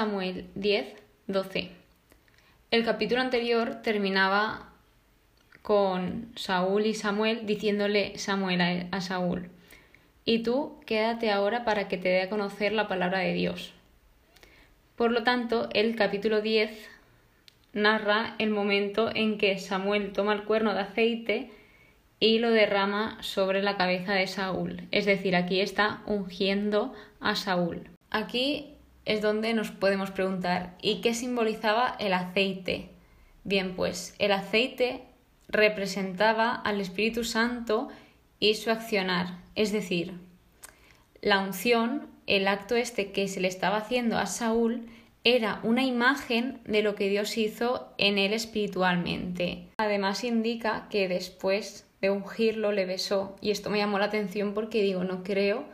Samuel 10, 12. El capítulo anterior terminaba con Saúl y Samuel diciéndole Samuel a Saúl, y tú quédate ahora para que te dé a conocer la palabra de Dios. Por lo tanto, el capítulo 10 narra el momento en que Samuel toma el cuerno de aceite y lo derrama sobre la cabeza de Saúl. Es decir, aquí está ungiendo a Saúl. Aquí es donde nos podemos preguntar, ¿y qué simbolizaba el aceite? Bien, pues el aceite representaba al Espíritu Santo y su accionar, es decir, la unción, el acto este que se le estaba haciendo a Saúl, era una imagen de lo que Dios hizo en él espiritualmente. Además indica que después de ungirlo le besó y esto me llamó la atención porque digo, no creo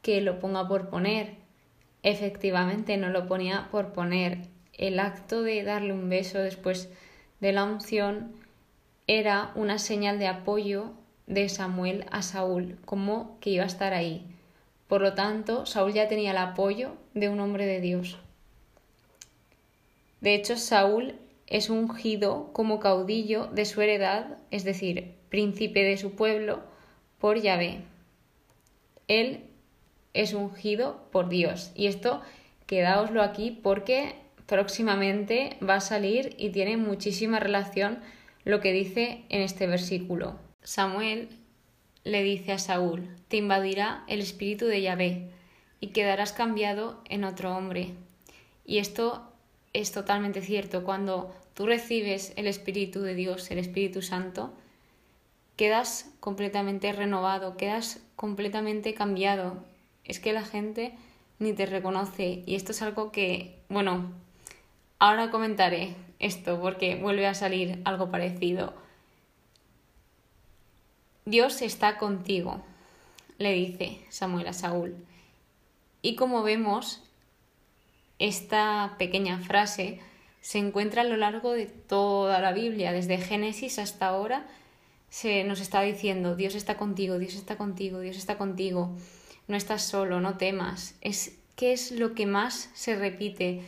que lo ponga por poner. Efectivamente no lo ponía por poner. El acto de darle un beso después de la unción era una señal de apoyo de Samuel a Saúl, como que iba a estar ahí. Por lo tanto, Saúl ya tenía el apoyo de un hombre de Dios. De hecho, Saúl es ungido como caudillo de su heredad, es decir, príncipe de su pueblo, por Yahvé. Él es ungido por Dios. Y esto quedaoslo aquí porque próximamente va a salir y tiene muchísima relación lo que dice en este versículo. Samuel le dice a Saúl, te invadirá el espíritu de Yahvé y quedarás cambiado en otro hombre. Y esto es totalmente cierto. Cuando tú recibes el espíritu de Dios, el Espíritu Santo, quedas completamente renovado, quedas completamente cambiado. Es que la gente ni te reconoce y esto es algo que, bueno, ahora comentaré esto porque vuelve a salir algo parecido. Dios está contigo, le dice Samuel a Saúl. Y como vemos, esta pequeña frase se encuentra a lo largo de toda la Biblia, desde Génesis hasta ahora, se nos está diciendo, Dios está contigo, Dios está contigo, Dios está contigo, no estás solo, no temas. Es qué es lo que más se repite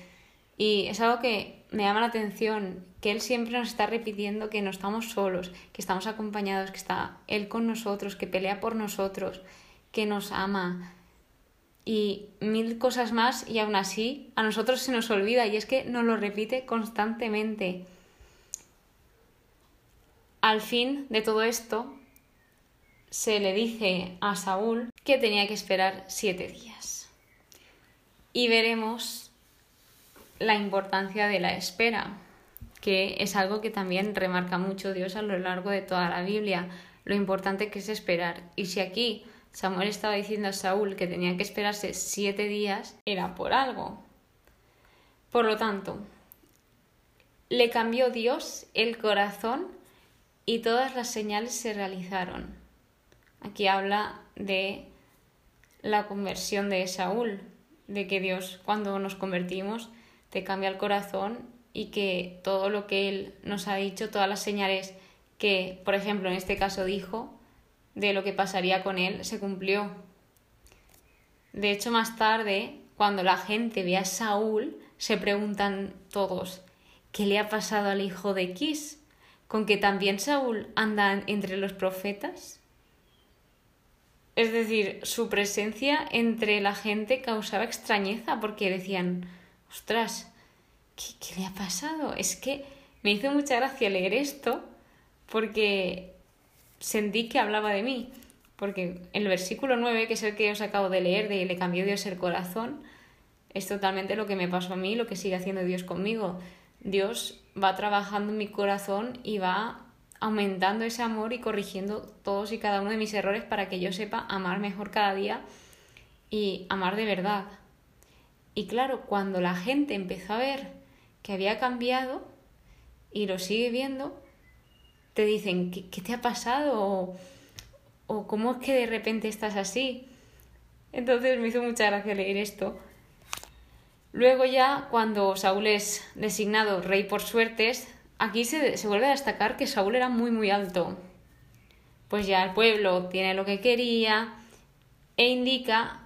y es algo que me llama la atención, que Él siempre nos está repitiendo que no estamos solos, que estamos acompañados, que está Él con nosotros, que pelea por nosotros, que nos ama y mil cosas más y aún así a nosotros se nos olvida y es que nos lo repite constantemente. Al fin de todo esto, se le dice a Saúl que tenía que esperar siete días. Y veremos la importancia de la espera, que es algo que también remarca mucho Dios a lo largo de toda la Biblia, lo importante que es esperar. Y si aquí Samuel estaba diciendo a Saúl que tenía que esperarse siete días, era por algo. Por lo tanto, le cambió Dios el corazón y todas las señales se realizaron. Aquí habla de la conversión de Saúl, de que Dios cuando nos convertimos te cambia el corazón y que todo lo que Él nos ha dicho, todas las señales que, por ejemplo, en este caso dijo, de lo que pasaría con Él, se cumplió. De hecho, más tarde, cuando la gente ve a Saúl, se preguntan todos, ¿qué le ha pasado al hijo de Kis? con que también Saúl anda entre los profetas? Es decir, su presencia entre la gente causaba extrañeza porque decían, ostras, ¿qué, le ha pasado? Es que me hizo mucha gracia leer esto porque sentí que hablaba de mí. Porque el versículo 9, que es el que os acabo de leer, de le cambió Dios el corazón, es totalmente lo que me pasó a mí, lo que sigue haciendo Dios conmigo. Dios va trabajando en mi corazón y va aumentando ese amor y corrigiendo todos y cada uno de mis errores para que yo sepa amar mejor cada día y amar de verdad. Y claro, cuando la gente empezó a ver que había cambiado y lo sigue viendo, te dicen, ¿qué, te ha pasado? O, o ¿cómo es que de repente estás así? Entonces me hizo mucha gracia leer esto Luego ya, cuando Saúl es designado rey por suertes, aquí se, vuelve a destacar que Saúl era muy muy alto. Pues ya el pueblo tiene lo que quería e indica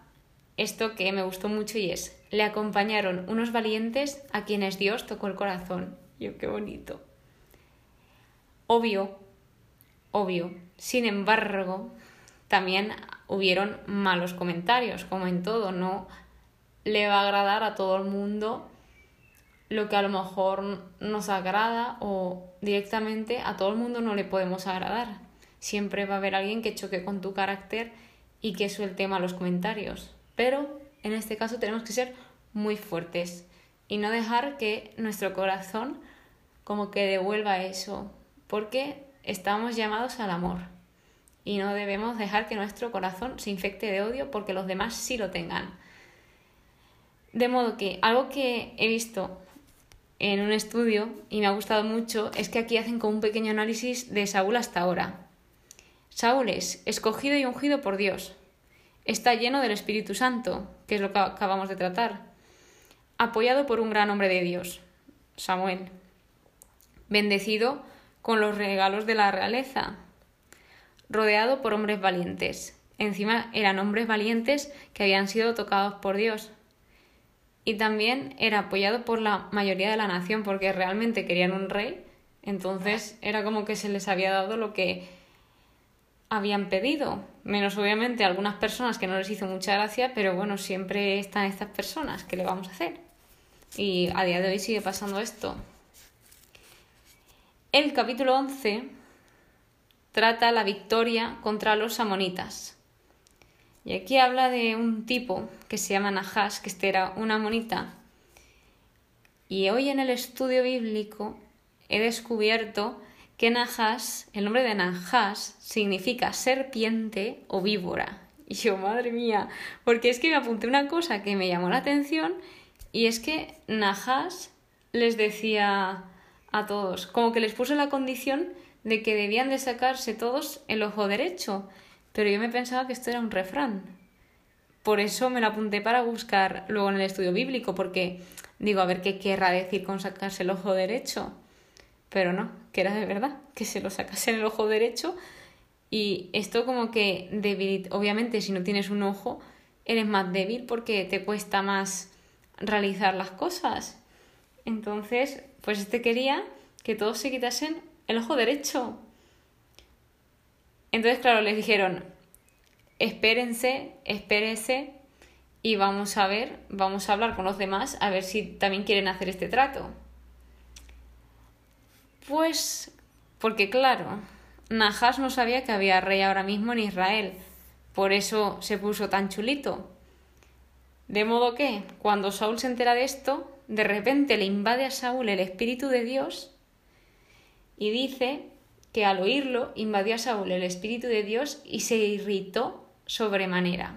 esto que me gustó mucho y es, le acompañaron unos valientes a quienes Dios tocó el corazón. Yo, qué bonito. Obvio, obvio. Sin embargo, también hubieron malos comentarios, como en todo, no le va a agradar a todo el mundo lo que a lo mejor nos agrada o directamente a todo el mundo no le podemos agradar. Siempre va a haber alguien que choque con tu carácter y que suelte malos comentarios. Pero en este caso tenemos que ser muy fuertes y no dejar que nuestro corazón como que devuelva eso, porque estamos llamados al amor y no debemos dejar que nuestro corazón se infecte de odio porque los demás sí lo tengan. De modo que algo que he visto en un estudio y me ha gustado mucho es que aquí hacen como un pequeño análisis de Saúl hasta ahora. Saúl es escogido y ungido por Dios. Está lleno del Espíritu Santo, que es lo que acabamos de tratar. Apoyado por un gran hombre de Dios, Samuel. Bendecido con los regalos de la realeza. Rodeado por hombres valientes. Encima eran hombres valientes que habían sido tocados por Dios y también era apoyado por la mayoría de la nación porque realmente querían un rey, entonces era como que se les había dado lo que habían pedido, menos obviamente algunas personas que no les hizo mucha gracia, pero bueno, siempre están estas personas, ¿qué le vamos a hacer? Y a día de hoy sigue pasando esto. El capítulo 11 trata la victoria contra los amonitas. Y aquí habla de un tipo que se llama Nahash, que este era una monita. Y hoy en el estudio bíblico he descubierto que Nahash, el nombre de Nahash, significa serpiente o víbora. Y yo, madre mía, porque es que me apunté una cosa que me llamó la atención y es que Nahash les decía a todos, como que les puso la condición de que debían de sacarse todos el ojo derecho pero yo me pensaba que esto era un refrán. Por eso me lo apunté para buscar luego en el estudio bíblico, porque digo, a ver qué querrá decir con sacarse el ojo derecho. Pero no, que era de verdad, que se lo sacase el ojo derecho. Y esto como que debilita, obviamente si no tienes un ojo, eres más débil porque te cuesta más realizar las cosas. Entonces, pues este quería que todos se quitasen el ojo derecho. Entonces, claro, les dijeron, espérense, espérense y vamos a ver, vamos a hablar con los demás a ver si también quieren hacer este trato. Pues, porque claro, Najas no sabía que había rey ahora mismo en Israel, por eso se puso tan chulito. De modo que, cuando Saúl se entera de esto, de repente le invade a Saúl el Espíritu de Dios y dice que al oírlo invadió a Saúl el Espíritu de Dios y se irritó sobremanera.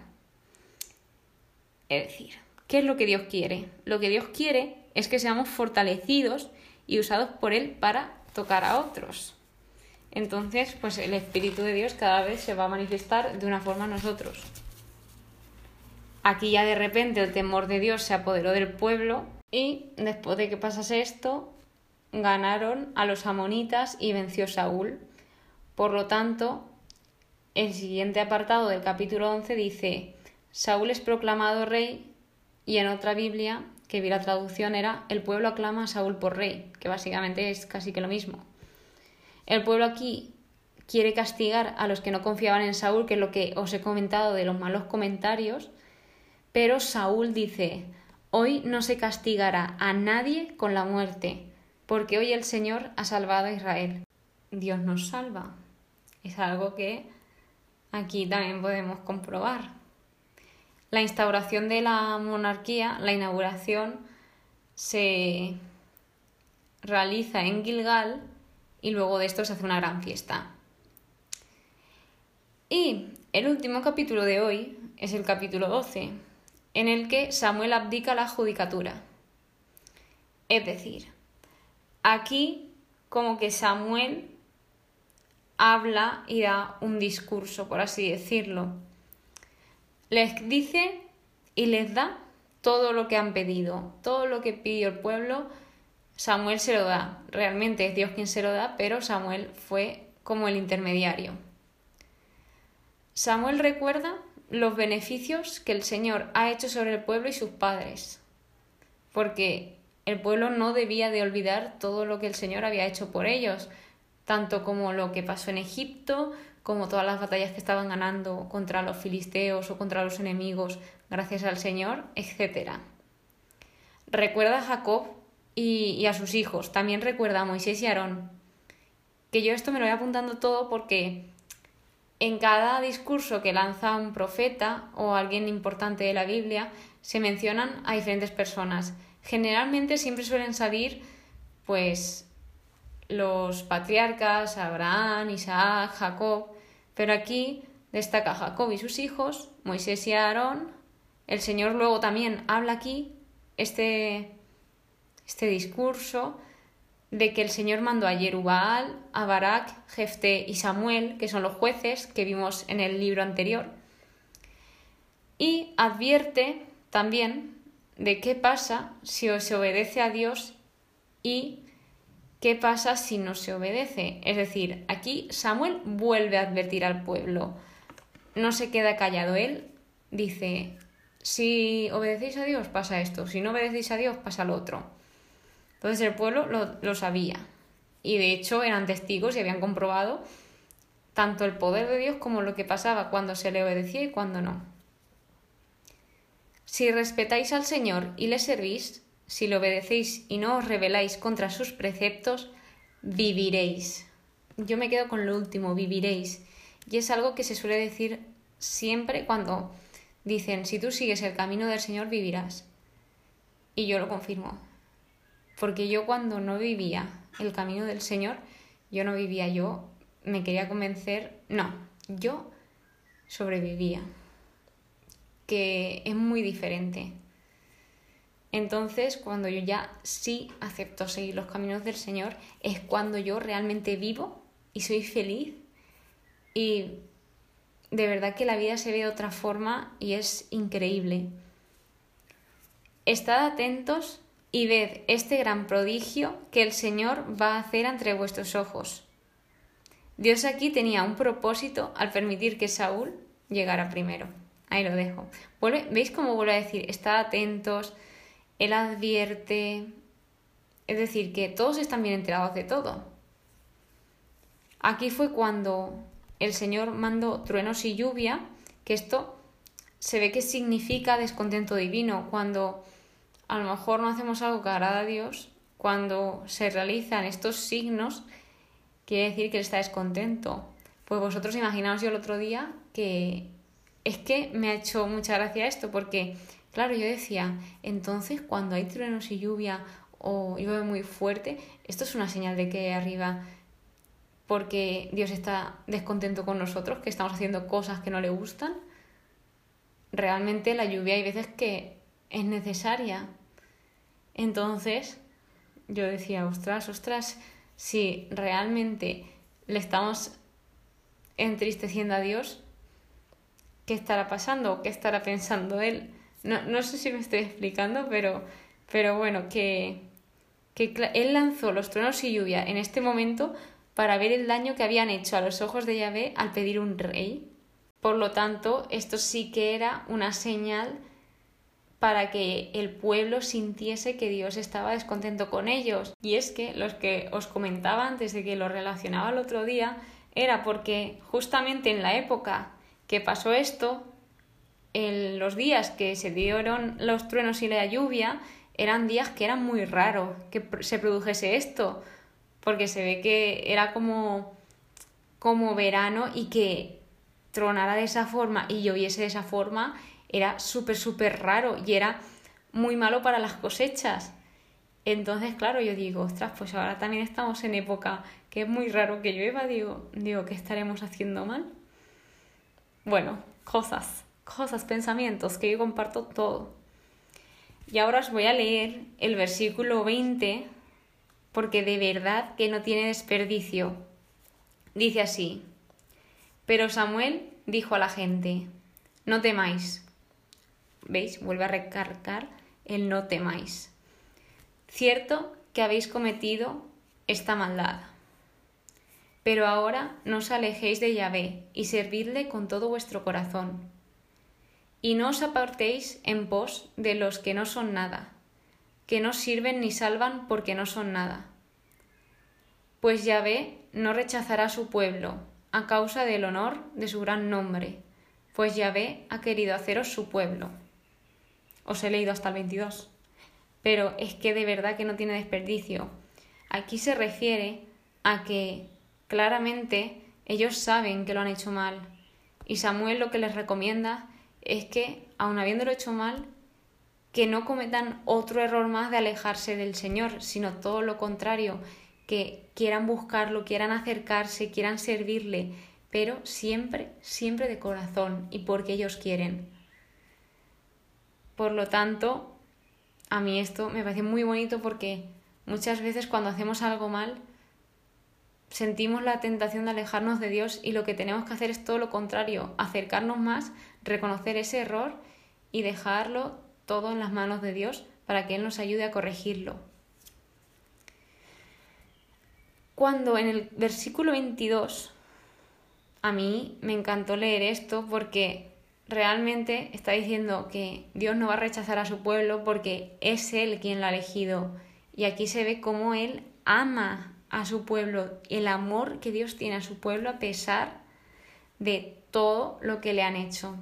Es decir, ¿qué es lo que Dios quiere? Lo que Dios quiere es que seamos fortalecidos y usados por Él para tocar a otros. Entonces, pues el Espíritu de Dios cada vez se va a manifestar de una forma a nosotros. Aquí ya de repente el temor de Dios se apoderó del pueblo y después de que pasase esto, ganaron a los amonitas y venció Saúl. Por lo tanto, el siguiente apartado del capítulo 11 dice, Saúl es proclamado rey y en otra Biblia, que vi la traducción, era, el pueblo aclama a Saúl por rey, que básicamente es casi que lo mismo. El pueblo aquí quiere castigar a los que no confiaban en Saúl, que es lo que os he comentado de los malos comentarios, pero Saúl dice, hoy no se castigará a nadie con la muerte, porque hoy el Señor ha salvado a Israel. Dios nos salva. Es algo que aquí también podemos comprobar. La instauración de la monarquía, la inauguración, se realiza en Gilgal y luego de esto se hace una gran fiesta. Y el último capítulo de hoy es el capítulo 12, en el que Samuel abdica la judicatura. Es decir, Aquí como que Samuel habla y da un discurso, por así decirlo. Les dice y les da todo lo que han pedido, todo lo que pidió el pueblo, Samuel se lo da. Realmente es Dios quien se lo da, pero Samuel fue como el intermediario. Samuel recuerda los beneficios que el Señor ha hecho sobre el pueblo y sus padres. porque el pueblo no debía de olvidar todo lo que el Señor había hecho por ellos, tanto como lo que pasó en Egipto, como todas las batallas que estaban ganando contra los filisteos o contra los enemigos gracias al Señor, etc. Recuerda a Jacob y, a sus hijos, también recuerda a Moisés y Aarón. Que yo esto me lo voy apuntando todo porque en cada discurso que lanza un profeta o alguien importante de la Biblia se mencionan a diferentes personas. Generalmente siempre suelen salir pues los patriarcas, Abraham, Isaac, Jacob, pero aquí destaca Jacob y sus hijos, Moisés y Aarón. El Señor luego también habla aquí este, este discurso de que el Señor mandó a Jerubal, a Barak, Jefte y Samuel, que son los jueces que vimos en el libro anterior, y advierte también de qué pasa si se obedece a Dios y qué pasa si no se obedece. Es decir, aquí Samuel vuelve a advertir al pueblo. No se queda callado él, dice, si obedecéis a Dios pasa esto, si no obedecéis a Dios pasa lo otro. Entonces el pueblo lo, sabía. Y de hecho eran testigos y habían comprobado tanto el poder de Dios como lo que pasaba cuando se le obedecía y cuando no. Si respetáis al Señor y le servís, si le obedecéis y no os rebeláis contra sus preceptos, viviréis. Yo me quedo con lo último, viviréis. Y es algo que se suele decir siempre cuando dicen, si tú sigues el camino del Señor, vivirás. Y yo lo confirmo. Porque yo cuando no vivía el camino del Señor, yo no vivía yo, me quería convencer, no, yo sobrevivía, que es muy diferente. Entonces, cuando yo ya sí acepto seguir los caminos del Señor, es cuando yo realmente vivo y soy feliz y de verdad que la vida se ve de otra forma y es increíble. Estad atentos y ved este gran prodigio que el Señor va a hacer entre vuestros ojos. Dios aquí tenía un propósito al permitir que Saúl llegara primero. Ahí lo dejo. ¿Veis cómo vuelve a decir? Estad atentos, Él advierte. Es decir, que todos están bien enterados de todo. Aquí fue cuando el Señor mandó truenos y lluvia, que esto se ve que significa descontento divino, cuando a lo mejor no hacemos algo que agrada a Dios, cuando se realizan estos signos, quiere decir que Él está descontento. Pues vosotros imaginaos yo el otro día que es que me ha hecho mucha gracia esto, porque, claro, yo decía, entonces cuando hay truenos y lluvia o llueve muy fuerte, esto es una señal de que arriba porque Dios está descontento con nosotros, que estamos haciendo cosas que no le gustan. Realmente la lluvia hay veces que es necesaria entonces yo decía, ostras, ostras, si realmente le estamos entristeciendo a Dios, ¿qué estará pasando? ¿Qué estará pensando Él? No, no sé si me estoy explicando, pero, pero bueno, que, que Él lanzó los truenos y lluvia en este momento para ver el daño que habían hecho a los ojos de Yahvé al pedir un rey. Por lo tanto, esto sí que era una señal para que el pueblo sintiese que Dios estaba descontento con ellos. Y es que los que os comentaba antes de que lo relacionaba el otro día era porque justamente en la época que pasó esto, en los días que se dieron los truenos y la lluvia, eran días que eran muy raros que se produjese esto, porque se ve que era como, como verano y que tronara de esa forma y lloviese de esa forma era súper, súper raro y era muy malo para las cosechas. Entonces, claro, yo digo, ostras, pues ahora también estamos en época que es muy raro que llueva, digo, digo, ¿qué estaremos haciendo mal? Bueno, cosas, cosas, pensamientos, que yo comparto todo. Y ahora os voy a leer el versículo 20, porque de verdad que no tiene desperdicio. Dice así, pero Samuel dijo a la gente, no temáis, ¿Veis? Vuelve a recargar el no temáis. Cierto que habéis cometido esta maldad. Pero ahora no os alejéis de Yahvé y servidle con todo vuestro corazón. Y no os apartéis en pos de los que no son nada, que no sirven ni salvan porque no son nada. Pues Yahvé no rechazará a su pueblo a causa del honor de su gran nombre, pues Yahvé ha querido haceros su pueblo. Os he leído hasta el 22. Pero es que de verdad que no tiene desperdicio. Aquí se refiere a que claramente ellos saben que lo han hecho mal. Y Samuel lo que les recomienda es que, aun habiéndolo hecho mal, que no cometan otro error más de alejarse del Señor, sino todo lo contrario, que quieran buscarlo, quieran acercarse, quieran servirle, pero siempre, siempre de corazón y porque ellos quieren. Por lo tanto, a mí esto me parece muy bonito porque muchas veces cuando hacemos algo mal, sentimos la tentación de alejarnos de Dios y lo que tenemos que hacer es todo lo contrario, acercarnos más, reconocer ese error y dejarlo todo en las manos de Dios para que Él nos ayude a corregirlo. Cuando en el versículo 22, a mí me encantó leer esto porque realmente está diciendo que Dios no va a rechazar a su pueblo porque es Él quien lo ha elegido. Y aquí se ve cómo Él ama a su pueblo, el amor que Dios tiene a su pueblo a pesar de todo lo que le han hecho.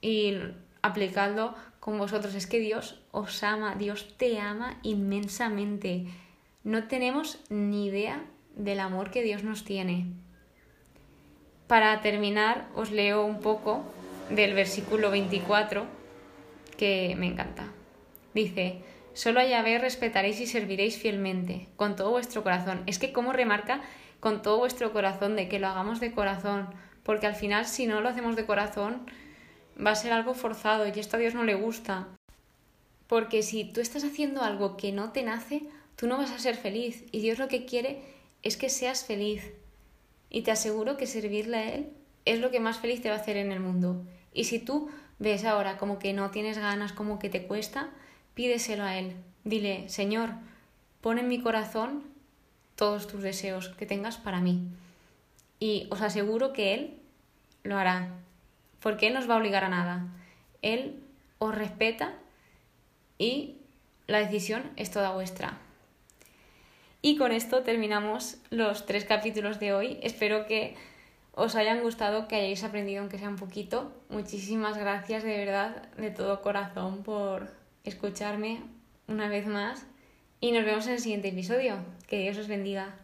Y aplicando con vosotros. Es que Dios os ama, Dios te ama inmensamente. No tenemos ni idea del amor que Dios nos tiene. Para terminar, os leo un poco del versículo 24, que me encanta. Dice, solo a Yahvé respetaréis y serviréis fielmente, con todo vuestro corazón. Es que como remarca con todo vuestro corazón, de que lo hagamos de corazón, porque al final si no lo hacemos de corazón, va a ser algo forzado y esto a Dios no le gusta. Porque si tú estás haciendo algo que no te nace, tú no vas a ser feliz y Dios lo que quiere es que seas feliz. Y te aseguro que servirle a Él es lo que más feliz te va a hacer en el mundo. Y si tú ves ahora como que no tienes ganas, como que te cuesta, pídeselo a Él. Dile, Señor, pon en mi corazón todos tus deseos que tengas para mí. Y os aseguro que Él lo hará porque Él nos va a obligar a nada. Él os respeta y la decisión es toda vuestra. Y con esto terminamos los tres capítulos de hoy. Espero que os hayan gustado, que hayáis aprendido aunque sea un poquito. Muchísimas gracias de verdad, de todo corazón, por escucharme una vez más y nos vemos en el siguiente episodio. Que Dios os bendiga.